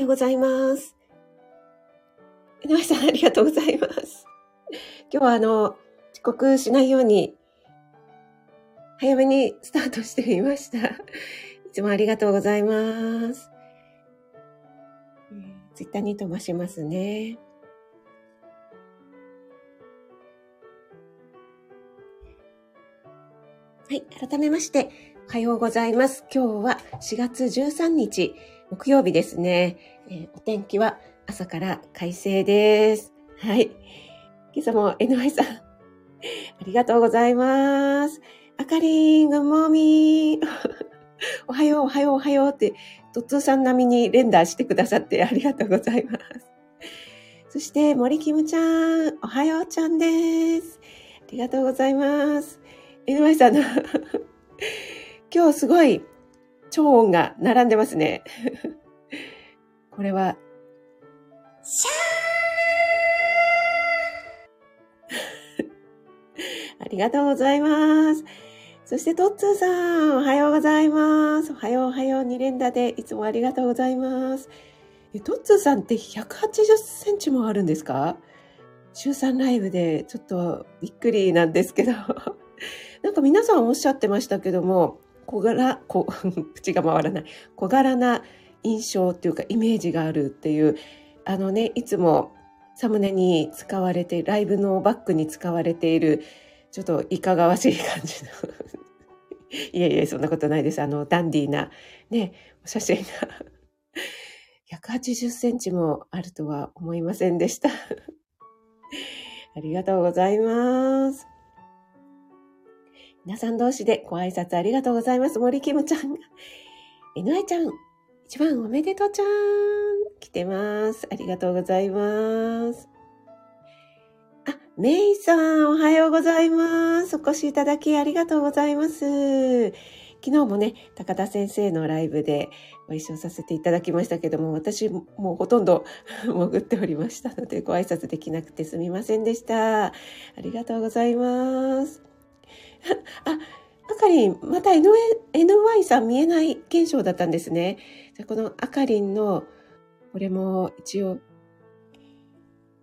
ようございます。井上さん、ありがとうございます。今日はあの、遅刻しないように、早めにスタートしてみました。いつもありがとうございます。ツイッターに飛ばしますね。はい、改めまして、おはようございます。今日は4月13日、木曜日ですね。えーお天気は朝から快晴です。はい。今朝も NY さん、ありがとうございます。あかりん、グッモー。おはよう、おはよう、おはようって、トッツーさん並みに連打してくださってありがとうございます。そして、森キムちゃん、おはようちゃんです。ありがとうございます。NY さんの、今日すごい超音が並んでますね。これは、シャー ありがとうございます。そして、トッツーさん、おはようございます。おはよう、おはよう、2連打で、いつもありがとうございます。トッツーさんって180センチもあるんですか？週3ライブで、ちょっとびっくりなんですけど。なんか皆さんおっしゃってましたけども、小柄、こ 口が回らない、小柄な印象っていうかイメージがあるっていう、あのね、いつもサムネに使われて、ライブのバックに使われている、ちょっといかがわしい感じの。いえいえ、そんなことないです。あの、ダンディーな、ね、お写真が。180センチもあるとは思いませんでした。ありがとうございます。皆さん同士でご挨拶ありがとうございます。森キムちゃんが。えのえちゃん、一番おめでとうちゃん。来てます。ありがとうございます。あ、メイさん、おはようございます。お越しいただきありがとうございます。昨日もね、高田先生のライブでご一緒させていただきましたけども、私もうほとんど 潜っておりましたので、ご挨拶できなくてすみませんでした。ありがとうございます。あ、あかりん、また NY, NY さん見えない現象だったんですね。じゃこのあかりんの、これも一応、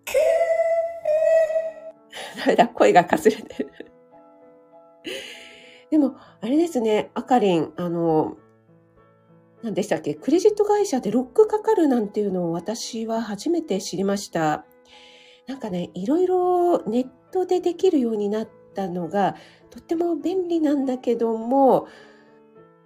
ダメだ、声がかすれてる。でも、あれですね、あかりん、あの、何でしたっけ、クレジット会社でロックかかるなんていうのを私は初めて知りました。なんかね、いろいろネットでできるようになったのが、とっても便利なんだけども、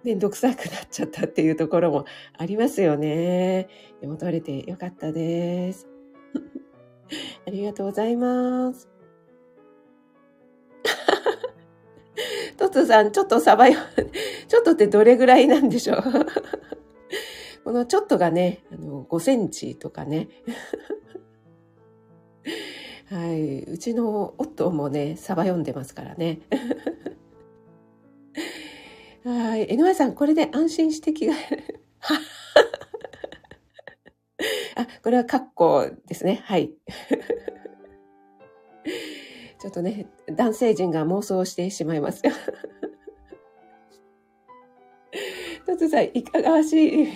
めんどくさくなっちゃったっていうところもありますよね。でも取れてよかったです。ありがとうございます。トツさん、ちょっとさばよ、ちょっとってどれぐらいなんでしょう？このちょっとがね、あの、5センチとかね。はい。うちの夫もね、サバ読んでますからね。はい。NY さん、これで安心して着替える。あ、これはカッコですね。はい。ちょっとね、男性陣が妄想してしまいますよ。トツさん、いかがわしい。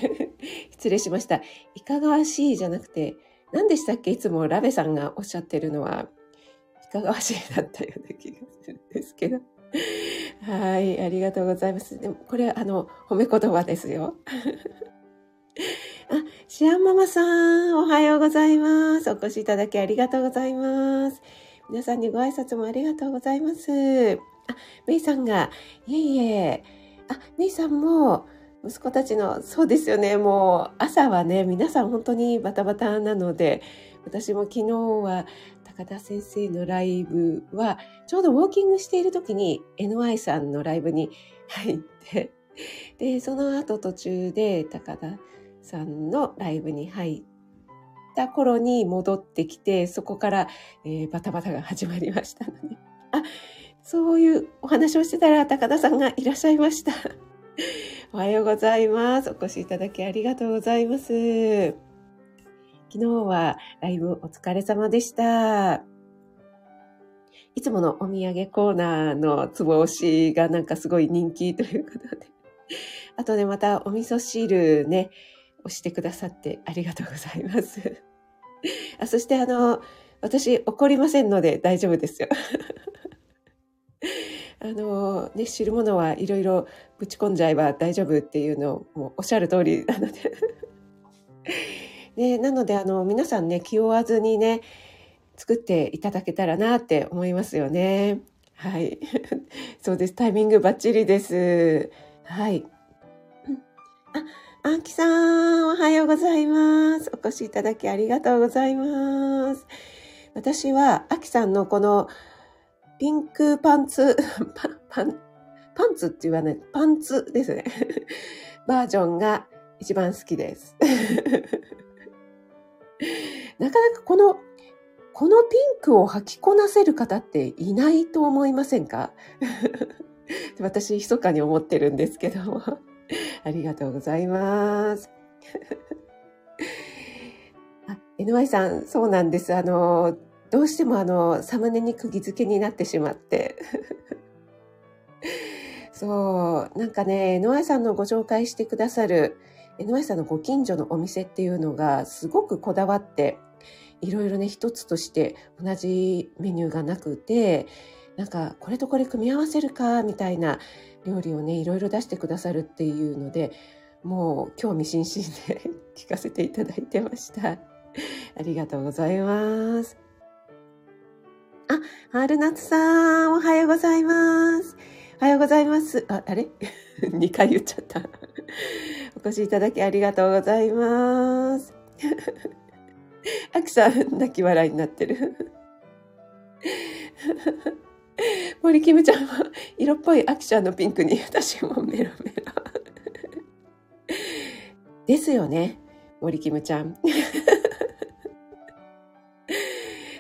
失礼しました。いかがわしいじゃなくて、何でしたっけ？いつもラベさんがおっしゃってるのは、いかがわしいだったような気がするんですけど。はい、ありがとうございます。でも、これ、あの、褒め言葉ですよ。あ、シアンママさん、おはようございます。お越しいただきありがとうございます。皆さんにご挨拶もありがとうございます。あ、メイさんが、いえいえ、あ、メイさんも、息子たちの、そうですよね、もう朝はね、皆さん本当にバタバタなので、私も昨日は高田先生のライブは、ちょうどウォーキングしている時に NY さんのライブに入って、で、その後途中で高田さんのライブに入った頃に戻ってきて、そこから、えーバタバタが始まりましたので、あ、そういうお話をしてたら高田さんがいらっしゃいました。おはようございます。お越しいただきありがとうございます。昨日はライブお疲れ様でした。いつものお土産コーナーのつぼ押しがなんかすごい人気ということで。あとね、またお味噌汁ね、押してくださってありがとうございます。あそしてあの、私怒りませんので大丈夫ですよ。あのね、知るものはいろいろぶち込んじゃえば大丈夫っていうのをもおっしゃる通りなので ね、なのであの皆さんね気負わずにね作っていただけたらなって思いますよね。はい。そうです。タイミングバッチリです。はい。あ、あきさん、おはようございます。お越しいただきありがとうございます。私は、あきさんのこのピンクパンツ、パ パン、パンツって言わない、パンツですね。バージョンが一番好きです。なかなかこのこのピンクを履きこなせる方っていないと思いませんか？私、密かに思ってるんですけども。ありがとうございます。あ、NY さん、そうなんです。あの、どうしてもあの、サムネに釘付けになってしまって。そう、なんかね、NY さんのご紹介してくださる、NY さんのご近所のお店っていうのがすごくこだわって、いろいろね、一つとして同じメニューがなくて、なんかこれとこれ組み合わせるかみたいな料理をね、いろいろ出してくださるっていうので、もう興味津々で 聞かせていただいてました。ありがとうございます。あ、春夏さん、おはようございます。おはようございます。あ、あれ ?2 回言っちゃった。お越しいただきありがとうございます。アキさん、泣き笑いになってる。森キムちゃんは色っぽいアキちゃんのピンクに私もメロメロ。ですよね、森キムちゃん。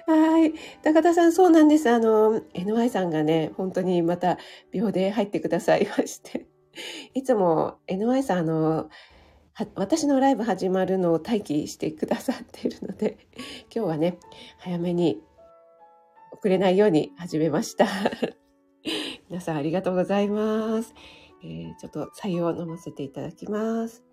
はい。高田さん、そうなんです。あの、NY さんがね、本当にまた秒で入ってくださいまして。いつも NY さん、あの、私のライブ始まるのを待機してくださっているので、今日はね、早めに遅れないように始めました。皆さんありがとうございます。えー、ちょっと採用を飲ませていただきます。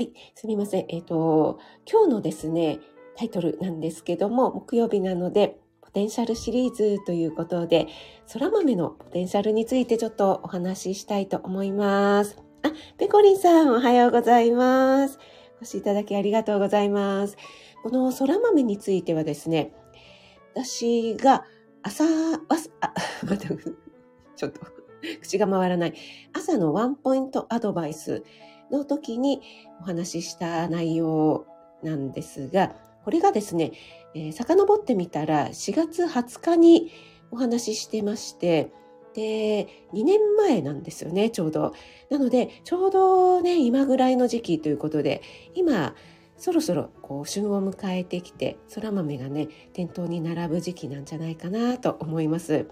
はい、すみません。えっ、ー、と、今日のですね、タイトルなんですけども、木曜日なので、ポテンシャルシリーズということで、空豆のポテンシャルについてちょっとお話ししたいと思います。あ、ペコリンさんおはようございます。お越しいただきありがとうございます。この空豆についてはですね、私が朝、あ、待って、ちょっと口が回らない。朝のワンポイントアドバイスの時にお話しした内容なんですが、これがですね、えー、遡ってみたら4月20日にお話ししてまして、で、2年前なんですよね、ちょうど。なので、ちょうどね、今ぐらいの時期ということで、今、そろそろこう旬を迎えてきて、そら豆がね、店頭に並ぶ時期なんじゃないかなと思います。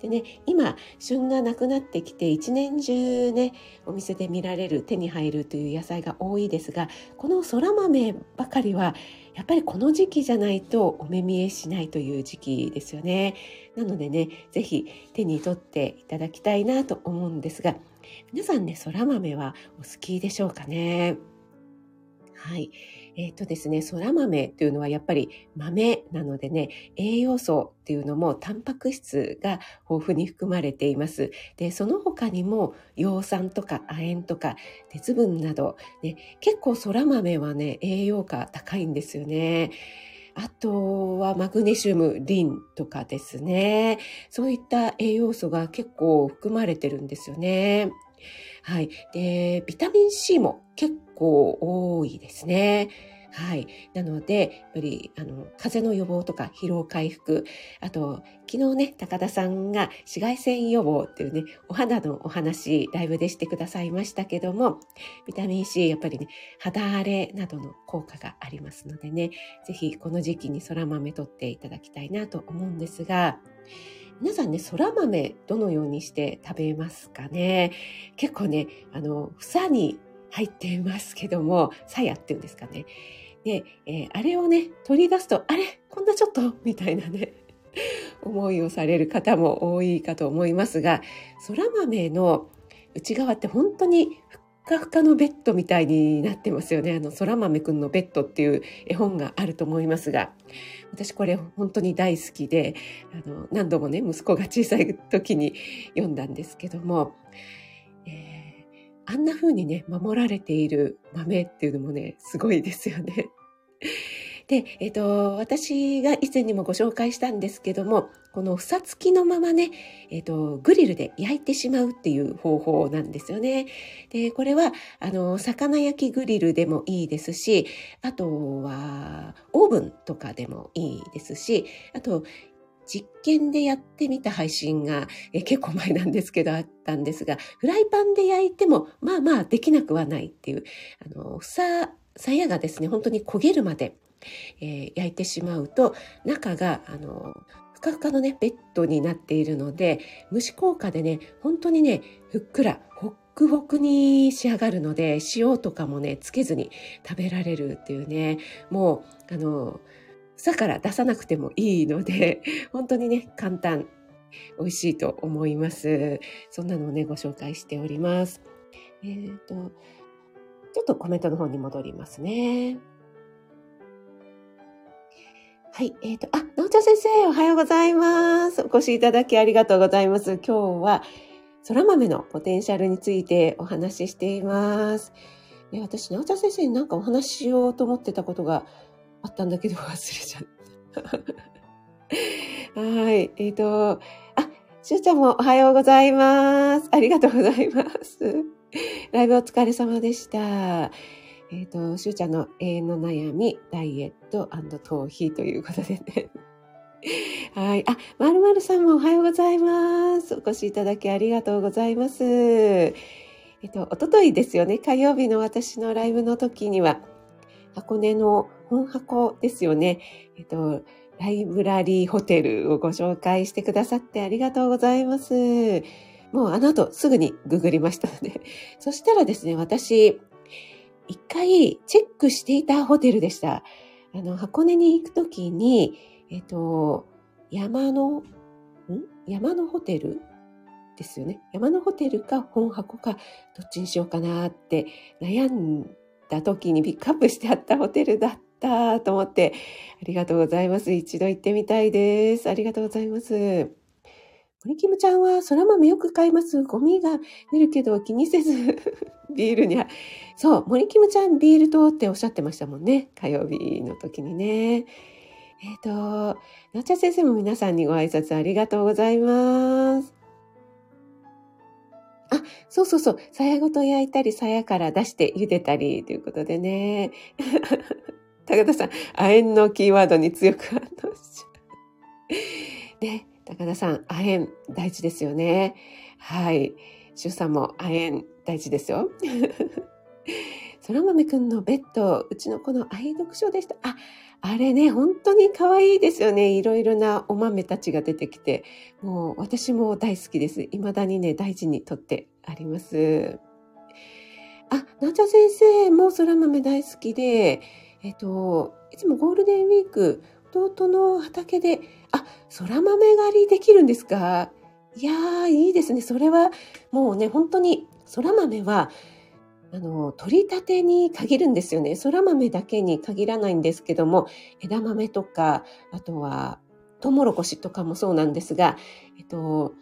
でね、今、旬がなくなってきて、一年中ね、お店で見られる、手に入るという野菜が多いですが、このそら豆ばかりは、やっぱりこの時期じゃないとお目見えしないという時期ですよね。なのでね、ぜひ手に取っていただきたいなと思うんですが、皆さんね、そら豆はお好きでしょうかね？はい。えっ、ー、とですね、そら豆というのはやっぱり豆なのでね、栄養素っていうのもタンパク質が豊富に含まれています。で、その他にも葉酸とか亜鉛とか鉄分など、ね、結構そら豆はね、栄養価高いんですよね。あとはマグネシウム、リンとかですね。そういった栄養素が結構含まれてるんですよね。はい。で、ビタミン C も結構多いですね。はい。なので、やっぱり、あの、風邪の予防とか疲労回復、あと、昨日ね、高田さんが紫外線予防っていうね、お肌のお話、ライブでしてくださいましたけども、ビタミン C、やっぱりね、肌荒れなどの効果がありますのでね、ぜひこの時期に空豆取っていただきたいなと思うんですが、皆さんね、空豆どのようにして食べますかね？結構ね、あの、房に入ってますけども、鞘っていうんですかね。で、えー、あれをね、取り出すと、あれこんなちょっとみたいなね、思いをされる方も多いかと思いますが、そら豆の内側って本当にふっかふかのベッドみたいになってますよね。あの、そら豆くんのベッドっていう絵本があると思いますが、私これ本当に大好きで、あの、何度もね、息子が小さい時に読んだんですけども、あんな風にね、守られている豆っていうのもね、すごいですよね。で、えっ、ー、と、私が以前にもご紹介したんですけども、この房付きのままね、えっ、ー、と、グリルで焼いてしまうっていう方法なんですよね。で、これは、あの、魚焼きグリルでもいいですし、あとは、オーブンとかでもいいですし、あと、実験でやってみた配信がえ結構前なんですけどあったんですが、フライパンで焼いてもまあまあできなくはないっていう、あの、さ、さやがですね、本当に焦げるまでえー、焼いてしまうと中があのふかふかのねベッドになっているので蒸し効果でね本当にねふっくらほっくほくに仕上がるので塩とかもねつけずに食べられるっていうねもうあの房から出さなくてもいいので 本当にね簡単美味しいと思いますそんなのをねご紹介しておりますえっ、ー、とちょっとコメントの方に戻りますね。はい。えっ、ー、と、あ、なおちゃん先生、おはようございます。お越しいただきありがとうございます。今日は、空豆のポテンシャルについてお話ししています。ね、私、なおちゃん先生になんかお話ししようと思ってたことがあったんだけど忘れちゃった。はい。えっ、ー、と、あ、しゅうちゃんもおはようございます。ありがとうございます。ライブお疲れ様でした。えっ、ー、と、しゅうちゃんの永遠の悩み、ダイエット逃避ということでね。はい。あ、まるまるさんもおはようございます。お越しいただきありがとうございます。えっと、おとといですよね。火曜日の私のライブの時には、箱根の本箱ですよね。えっと、ライブラリーホテルをご紹介してくださってありがとうございます。もうあの後すぐにググりましたので。そしたらですね、私、一回チェックしていたホテルでした。あの、箱根に行くときに、えっと、山の、ん？山のホテルですよね。山のホテルか本箱か、どっちにしようかなって悩んだ時にピックアップしてあったホテルだったと思って、ありがとうございます。一度行ってみたいです。ありがとうございます。森キムちゃんは空豆よく買います。ゴミが出るけど気にせず ビールには。そう、森キムちゃんビールとっておっしゃってましたもんね。火曜日の時にね。えっ、ー、と、なおちゃん先生も皆さんにご挨拶ありがとうございます。あ、そうそうそう。さやごと焼いたり、さやから出して茹でたりということでね。高田さん、亜鉛のキーワードに強く反応しちゃう。ね。高田さん、亜鉛大事ですよね。はい。主さんも亜鉛大事ですよ。空豆くんのベッド、うちの子の愛読書でした。あ、あれね、本当に可愛いですよね。いろいろなお豆たちが出てきて、もう私も大好きです。未だにね、大事にとってあります。あ、なちゃ先生も空豆大好きで、えっと、いつもゴールデンウィーク、弟の畑で、あ、空豆狩りできるんですか？いやー、いいですね。それは、もうね、本当に、空豆は、あの、取り立てに限るんですよね。空豆だけに限らないんですけども、枝豆とか、あとは、トウモロコシとかもそうなんですが、えっと、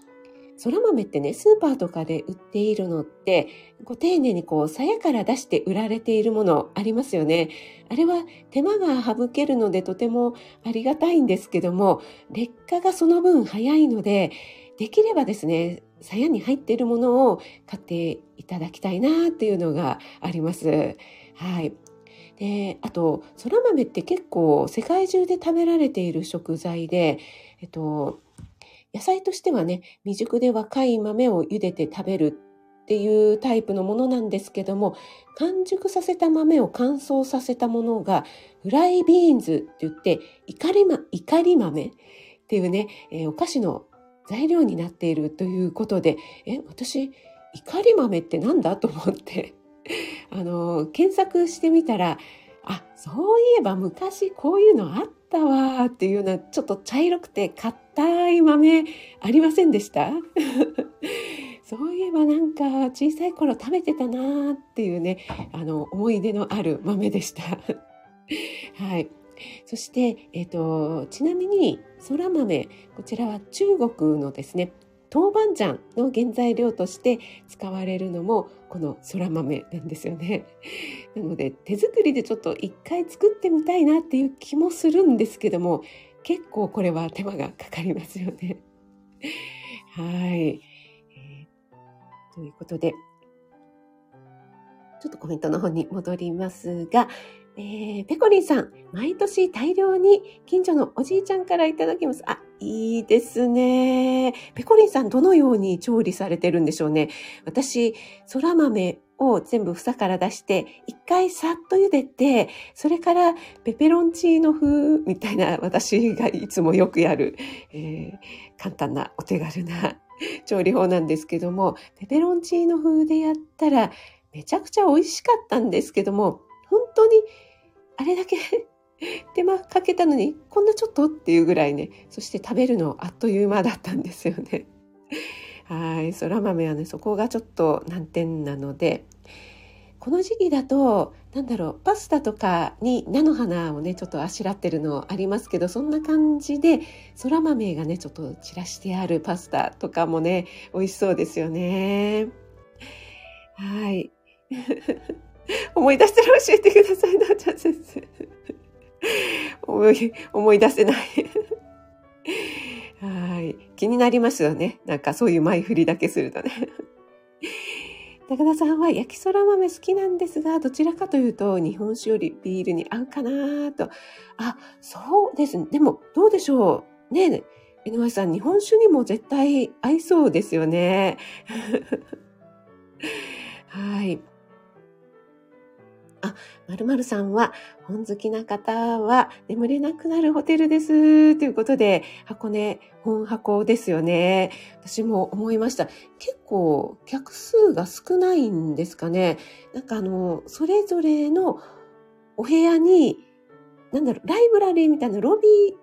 空豆ってね、スーパーとかで売っているのって、こう丁寧にこう、鞘から出して売られているものありますよね。あれは手間が省けるのでとてもありがたいんですけども、劣化がその分早いので、できればですね、鞘に入っているものを買っていただきたいなっていうのがあります。はい。で、あと、空豆って結構世界中で食べられている食材で、えっと、野菜としてはね、未熟で若い豆を茹でて食べるっていうタイプのものなんですけども、完熟させた豆を乾燥させたものが、フライビーンズって言って、怒り,、ま、怒り豆っていうね、えー、お菓子の材料になっているということで、え、私、怒り豆ってなんだと思って、あの、検索してみたら、あ、そういえば昔こういうのあったわっていうような、ちょっと茶色くて硬い豆ありませんでした？そういえばなんか小さい頃食べてたなーっていうね、あの、思い出のある豆でした。はい。そして、え、ー、と、ちなみに、空豆、こちらは中国のですね、豆板醤の原材料として使われるのもこの空豆なんですよね。なので手作りでちょっと一回作ってみたいなっていう気もするんですけども結構これは手間がかかりますよね。はい、えー、ということでちょっとコメントの方に戻りますが、えー、ペコリンさん、毎年大量に近所のおじいちゃんからいただきます。あ、いいですね。ペコリンさん、どのように調理されてるんでしょうね。私、空豆を全部房から出して、一回さっと茹でて、それからペペロンチーノ風みたいな私がいつもよくやる、えー、簡単なお手軽な 調理法なんですけども、ペペロンチーノ風でやったらめちゃくちゃ美味しかったんですけども、本当にあれだけ 手間かけたのにこんなちょっとっていうぐらいねそして食べるのあっという間だったんですよね。はいそら豆はねそこがちょっと難点なのでこの時期だとなんだろうパスタとかに菜の花をねちょっとあしらってるのありますけどそんな感じでそら豆がねちょっと散らしてあるパスタとかもね美味しそうですよね。はい 思い出したら教えてくださいな、ちゃん先生。思い出せない はい。気になりますよね。なんかそういう前振りだけするとね。高田さんは焼きそら豆好きなんですが、どちらかというと日本酒よりビールに合うかなと。あ、そうですね。でもどうでしょう。ねえ、江上さん、日本酒にも絶対合いそうですよね。はい。あ、まるさんは、本好きな方は眠れなくなるホテルです。ということで、箱根本箱ですよね。私も思いました。結構客数が少ないんですかね。なんかあの、それぞれのお部屋に、なんだろう、ライブラリーみたいなロビー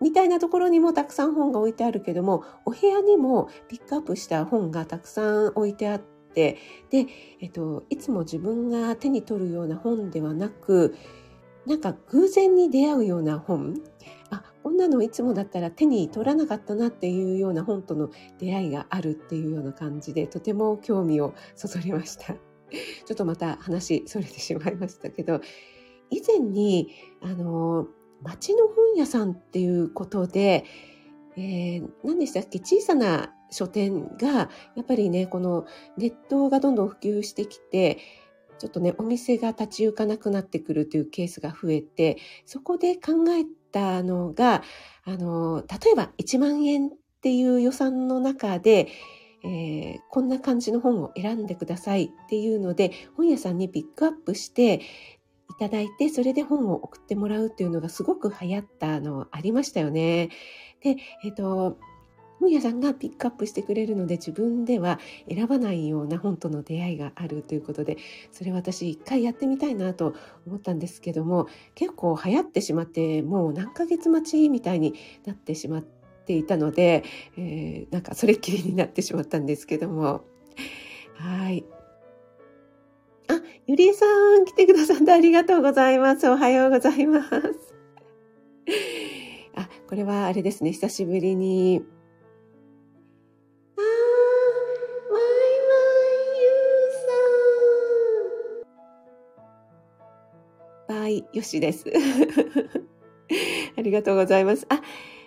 みたいなところにもたくさん本が置いてあるけども、お部屋にもピックアップした本がたくさん置いてあって、で、えっと、いつも自分が手に取るような本ではなく、なんか偶然に出会うような本あこんなのいつもだったら手に取らなかったなっていうような本との出会いがあるっていうような感じでとても興味をそそりました。ちょっとまた話それてしまいましたけど以前にあの町の本屋さんっていうことで、えー、何でしたっけ？小さな書店が、やっぱりね、このネットがどんどん普及してきて、ちょっとね、お店が立ち行かなくなってくるというケースが増えて、そこで考えたのが、あの、例えば1万円っていう予算の中で、えー、こんな感じの本を選んでくださいっていうので、本屋さんにピックアップしていただいて、それで本を送ってもらうっていうのがすごく流行ったのありましたよね。で、えっ、ー、と、本屋さんがピックアップしてくれるので自分では選ばないような本との出会いがあるということでそれ私一回やってみたいなと思ったんですけども結構流行ってしまってもう何ヶ月待ちみたいになってしまっていたので、えー、なんかそれっきりになってしまったんですけどもはい。あ、ゆりえさん来てくださってありがとうございます。おはようございます。あ、これはあれですね。久しぶりにい、よしです。ありがとうございます。あ、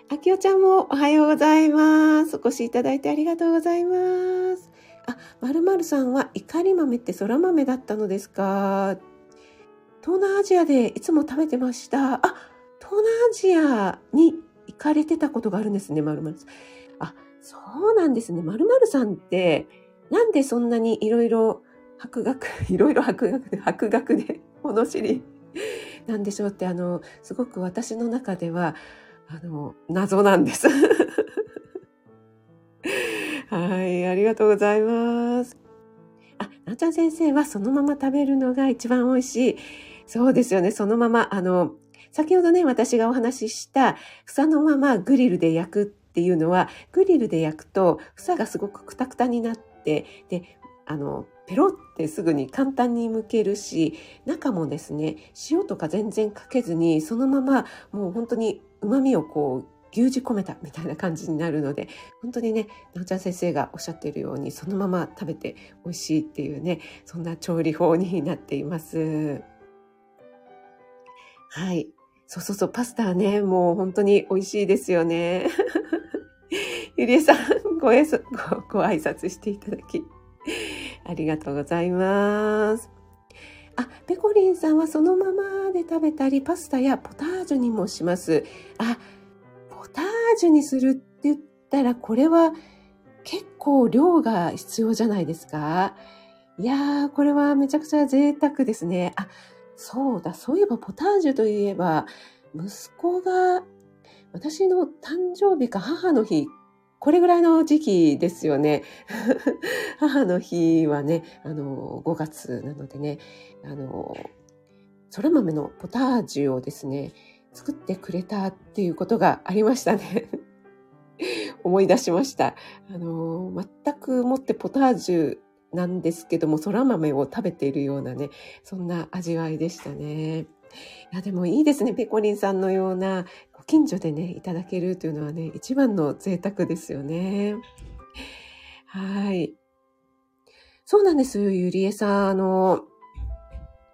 あきおちゃんもおはようございます。お越しいただいてありがとうございます。あ、まるまるさんは怒り豆って空豆だったのですか？東南アジアでいつも食べてました。あ、東南アジアに行かれてたことがあるんですね、まるまるさん。あ、そうなんですね。まるまるさんって、なんでそんなにいろいろ博学、いろいろ博学で、博学で物知り なんでしょうって、あの、すごく私の中では、あの、謎なんです。はい、ありがとうございます。あ、なおちゃん先生はそのまま食べるのが一番美味しい。そうですよね、そのまま、あの、先ほどね、私がお話しした、房のままグリルで焼くっていうのは、グリルで焼くと、房がすごくクタクタになって、で、あの、ペロってすぐに簡単に剥けるし、中もですね、塩とか全然かけずに、そのままもう本当に旨味をこう、牛耳込めたみたいな感じになるので、本当にね、なおちゃん先生がおっしゃっているように、そのまま食べて美味しいっていうね、そんな調理法になっています。はい。そうそうそう、パスタね、もう本当に美味しいですよね。ゆりえさんごえそご、ご挨拶していただき、ありがとうございます。あ、ペコリンさんはそのままで食べたり、パスタやポタージュにもします。あ、ポタージュにするって言ったら、これは結構量が必要じゃないですか？いやー、これはめちゃくちゃ贅沢ですね。あ、そうだ、そういえばポタージュといえば、息子が、私の誕生日か母の日、これぐらいの時期ですよね。母の日はね、あの、5月なのでね、あの、そら豆のポタージュをですね、作ってくれたっていうことがありましたね。思い出しました。あの、全くもってポタージュなんですけども、そら豆を食べているようなね、そんな味わいでしたね。いや、でもいいですね。ペコリンさんのような、ご近所でね、いただけるというのはね、一番の贅沢ですよね。はい。そうなんです。ゆりえさん、あの、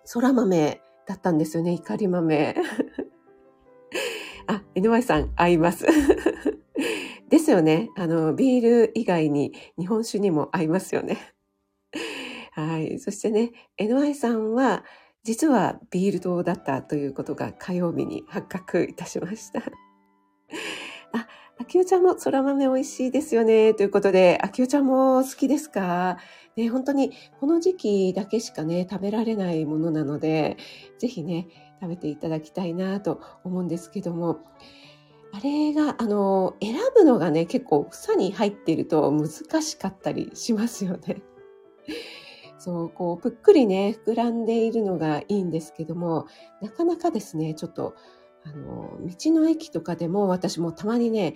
そら豆だったんですよね。怒り豆。あ、NY さん、合います。ですよね。あの、ビール以外に日本酒にも合いますよね。はい。そしてね、NY さんは、実はビール島だったということが火曜日に発覚いたしました。あ、あきおちゃんも空豆美味しいですよね。ということで、あきおちゃんも好きですか？ね、本当にこの時期だけしかね、食べられないものなので、ぜひね、食べていただきたいなと思うんですけども、あれが、あの、選ぶのがね、結構房に入っていると難しかったりしますよね。そう、こう、ぷっくりね、膨らんでいるのがいいんですけども、なかなかですね、ちょっと、あの、道の駅とかでも私もたまにね、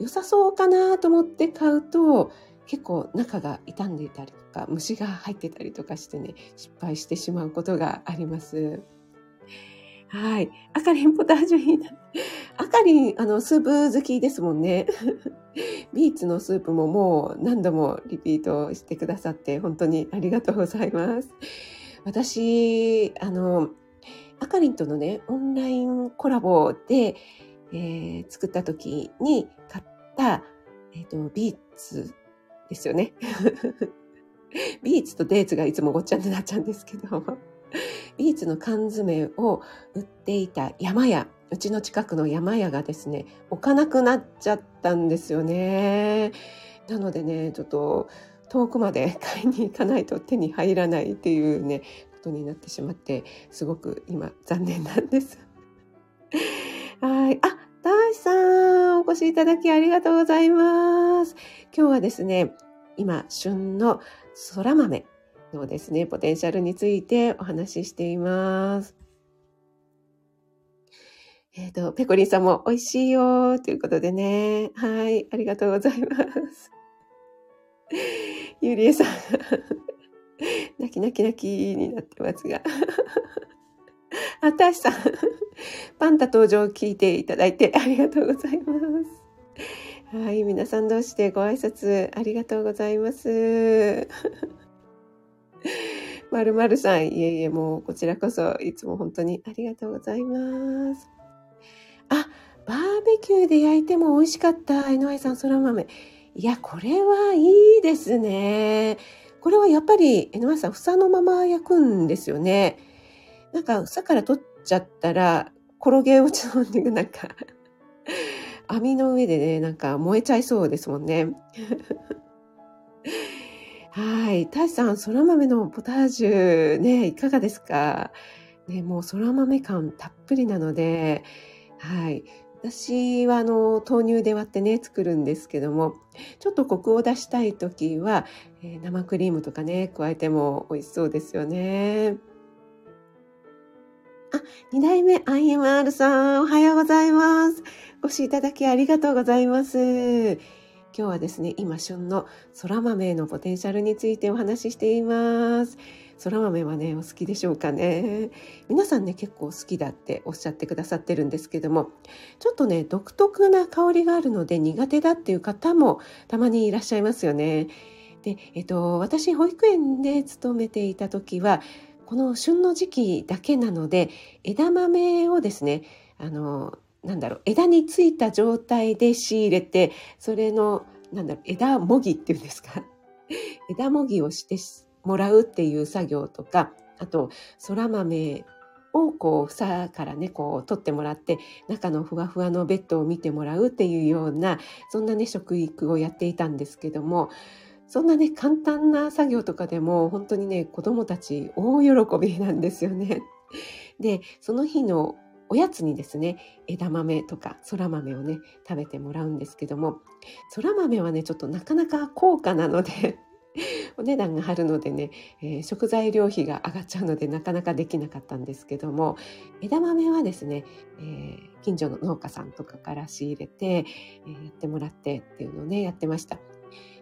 良さそうかなと思って買うと、結構中が傷んでいたりとか、虫が入ってたりとかしてね、失敗してしまうことがあります。はい。あかりんポタージュいいな。あかりん、あの、スープ好きですもんね。ビーツのスープももう何度もリピートしてくださって本当にありがとうございます。私、あの、あかりんとのね、オンラインコラボで、えー、作った時に買った、えっ、ー、と、ビーツですよね。ビーツとデーツがいつもごっちゃになっちゃうんですけど。ビーツの缶詰を売っていた山屋、うちの近くの山屋がですね、置かなくなっちゃったんですよね。なのでね、ちょっと遠くまで買いに行かないと手に入らないっていうね、ことになってしまって、すごく今残念なんです。はい。あ、大さん、お越しいただきありがとうございます。今日はですね、今、旬の空豆のですね、ポテンシャルについてお話ししています。えっ、ー、と、ペコリンさんも美味しいよということでね。はい、ありがとうございます。ゆりえさん泣き泣き泣きになってますが。あたしさん、パンタ登場を聞いていただいてありがとうございます。はい、皆さん同士でご挨拶ありがとうございます。まるまるさん、いえいえ、もうこちらこそいつも本当にありがとうございます。あ、バーベキューで焼いても美味しかった。井上さん、そら豆。いや、これはいいですね。これはやっぱり、井上さん、房のまま焼くんですよね。なんか、房から取っちゃったら、転げ落ちそうになんか網の上でね、なんか燃えちゃいそうですもんね。はい。タイさん、空豆のポタージュ、ね、いかがですか？ね、もう空豆感たっぷりなので、はい。私はあの豆乳で割ってね作るんですけどもちょっとコクを出したい時は、えー、生クリームとかね加えても美味しそうですよね。あ、二代目 IMR さん、おはようございます。ご視聴いただきありがとうございます。今日はですね、今旬の空豆のポテンシャルについてお話ししています。空豆はね、お好きでしょうかね。皆さんね、結構好きだっておっしゃってくださってるんですけども、ちょっとね、独特な香りがあるので苦手だっていう方もたまにいらっしゃいますよね。で、えっと、私、保育園で勤めていた時は、この旬の時期だけなので、枝豆をですね、あの、なんだろう、枝についた状態で仕入れて、それの、なんだろう、枝もぎっていうんですか？枝もぎをしてもらうっていう作業とか、あと、そら豆をこう房からねこう取ってもらって中のふわふわのベッドを見てもらうっていうようなそんなね食育をやっていたんですけどもそんなね簡単な作業とかでも本当にね子どもたち大喜びなんですよね。でその日のおやつにですね枝豆とかそら豆をね食べてもらうんですけどもそら豆はねちょっとなかなか高価なので お値段が張るのでね、えー、食材料費が上がっちゃうのでなかなかできなかったんですけども枝豆はですね、えー、近所の農家さんとかから仕入れて、えー、やってもらってっていうのをねやってました。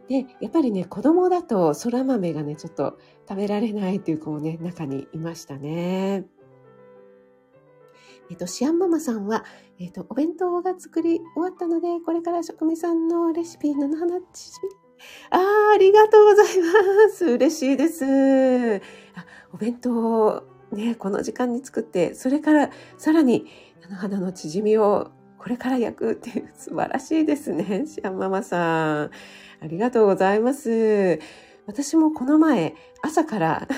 でやっぱりね子供だとそら豆がねちょっと食べられないっていう子もね中にいましたね。っと、シアンママさんは、えっと、お弁当が作り終わったので、これから職味さんのレシピの話ああ、ありがとうございます。嬉しいです。あお弁当、ね、この時間に作って、それからさらに、あの花の縮みをこれから焼くっていう素晴らしいですね。シアンママさん。ありがとうございます。私もこの前、朝から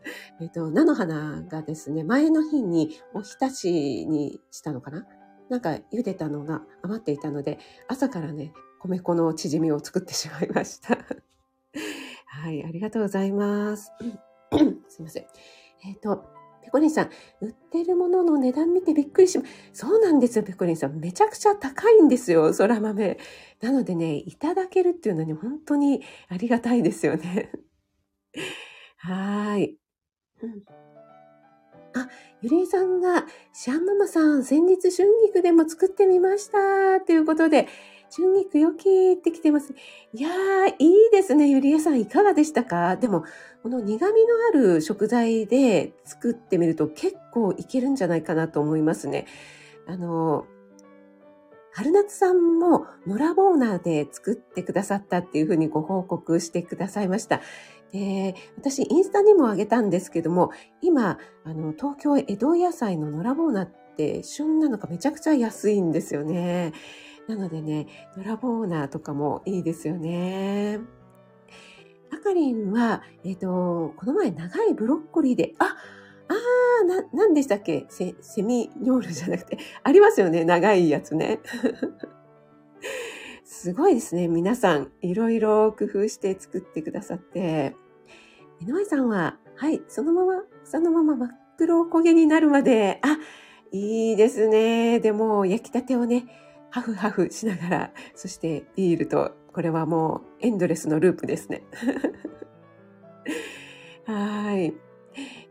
えっと、菜の花がですね、前の日におひたしにしたのかな？なんか茹でたのが余っていたので、朝からね、米粉のチヂミを作ってしまいました。はい、ありがとうございます。すいません。えっ、ー、と、ペコリンさん、売ってるものの値段見てびっくりしま、そうなんですよ、ペコリンさん。めちゃくちゃ高いんですよ、空豆。なのでね、いただけるっていうのに本当にありがたいですよね。はい。うん、あ、ゆりえさんが、シャンママさん、先日春菊でも作ってみました。ということで、春菊よきってきてます。いやー、いいですね。ゆりえさん、いかがでしたか？でも、この苦味のある食材で作ってみると結構いけるんじゃないかなと思いますね。あの、春夏さんも野良ボーナーで作ってくださったっていうふうにご報告してくださいました。で、私インスタにもあげたんですけども、今、あの、東京江戸野菜の野良ボーナって旬なのかめちゃくちゃ安いんですよね。なのでね、ドラボーナとかもいいですよね。あかりんは、えっ、ー、と、この前長いブロッコリーで、あ、あー、な、なんでしたっけ？セセミニョールじゃなくて、ありますよね長いやつね。すごいですね。皆さん、いろいろ工夫して作ってくださって。井上さんは、はい、そのまま、そのまま真っ黒焦げになるまで、あ、いいですね。でも、焼きたてをね、ハフハフしながら、そしてビールと、これはもうエンドレスのループですね。はい。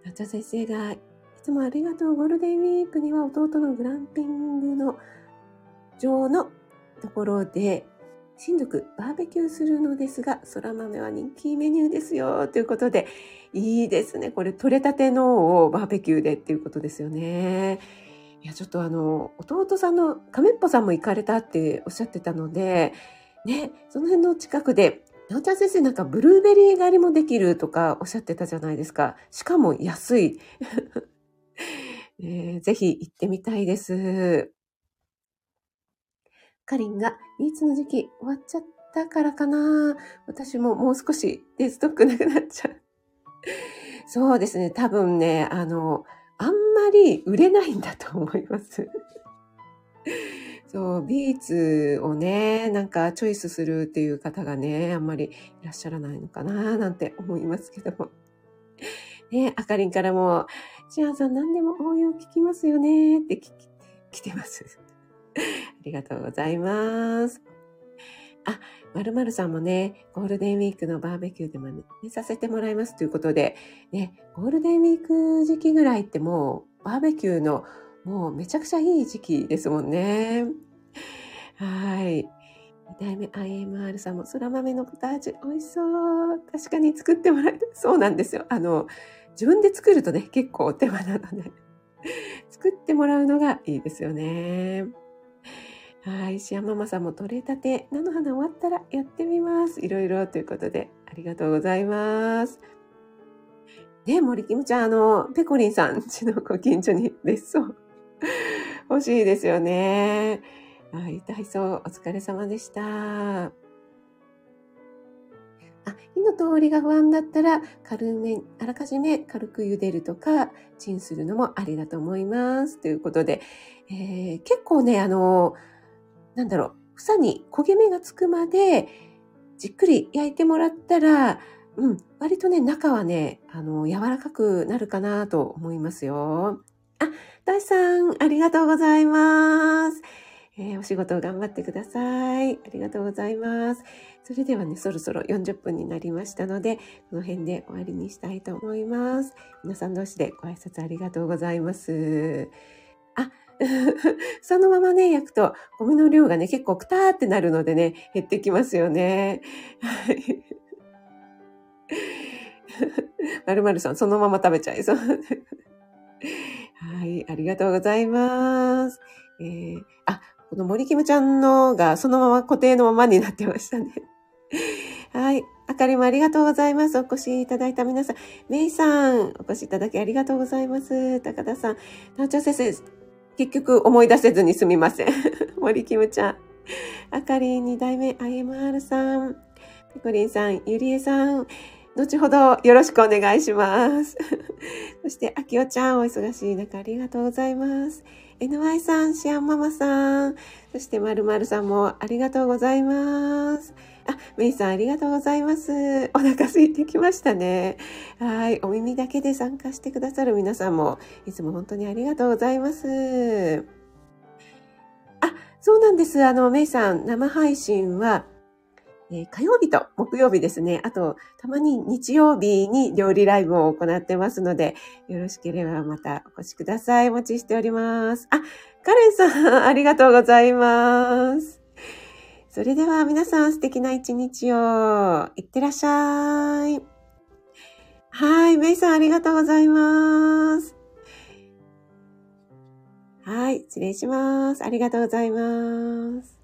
なっちゃ先生が、いつもありがとう。ゴールデンウィークには弟のグランピングの上のところで、親族バーベキューするのですが、空豆は人気メニューですよ。ということで、いいですね。これ、取れたてのをバーベキューでっていうことですよね。いや、ちょっとあの、弟さんの亀っぽさんも行かれたっておっしゃってたので、ね、その辺の近くで、なおちゃん先生なんかブルーベリー狩りもできるとかおっしゃってたじゃないですか。しかも安い。え ー、ぜひ行ってみたいです。かりんが、いつの時期終わっちゃったからかな私ももう少しデストックなくなっちゃう。そうですね。多分ね、あの、あんまり売れないんだと思います。そう、ビーツをね、なんかチョイスするっていう方がね、あんまりいらっしゃらないのかななんて思いますけども。ね、あかりんからも、シアンさん何でも応用聞きますよねって聞来てます。ありがとうございます。あ、まるまるさんもね、ゴールデンウィークのバーベキューでもね、させてもらいますということで、ね、ゴールデンウィーク時期ぐらいってもうバーベキューのもうめちゃくちゃいい時期ですもんね。はい。2代目 IMR さんも空豆のポタージュ美味しそう。確かに作ってもらえた。そうなんですよ。あの、自分で作るとね、結構お手間なので、作ってもらうのがいいですよね。はい。シアママさんも取れたて、菜の花終わったらやってみます。いろいろということで、ありがとうございます。ね、森キムちゃん、あの、ペコリンさんちのご近所に別荘欲しいですよね。はい、体操お疲れ様でした。あ、火の通りが不安だったら、軽め、あらかじめ軽く茹でるとか、チンするのもありだと思います。ということで、えー、結構ね、あの、なんだろう、房に焦げ目がつくまで、じっくり焼いてもらったら、うん、割とね、中はね、あの、柔らかくなるかなと思いますよ。あ、大さん、ありがとうございます。えー、お仕事頑張ってください。ありがとうございます。それではね、そろそろ40分になりましたので、この辺で終わりにしたいと思います。皆さん同士でご挨拶ありがとうございます。あ、そのままね、焼くと、米の量がね、結構くたーってなるのでね、減ってきますよね。はい。まるまるさん、そのまま食べちゃいそう。はい、ありがとうございます。えー、あ、この森キムちゃんのがそのまま固定のままになってましたね。はい。あかりもありがとうございます。お越しいただいた皆さん。めいさん、お越しいただきありがとうございます。高田さん。なおちゃん先生、結局思い出せずにすみません。森キムちゃん。あかりん二代目 IMR さん。ピコリンさん、ゆりえさん。後ほどよろしくお願いします。そして、あきおちゃん、お忙しい中ありがとうございます。NY さん、シアンママさん、そしてまるまるさんもありがとうございます。あ、メイさんありがとうございます。お腹空いてきましたね。はい。お耳だけで参加してくださる皆さんも、いつも本当にありがとうございます。あ、そうなんです。あの、メイさん、生配信は、えー、火曜日と木曜日ですね。あと、たまに日曜日に料理ライブを行ってますので、よろしければまたお越しください。お待ちしております。あ、カレンさん、ありがとうございます。それでは皆さん素敵な一日を。いってらっしゃい。はい、メイさんありがとうございます。はい、失礼します。ありがとうございます。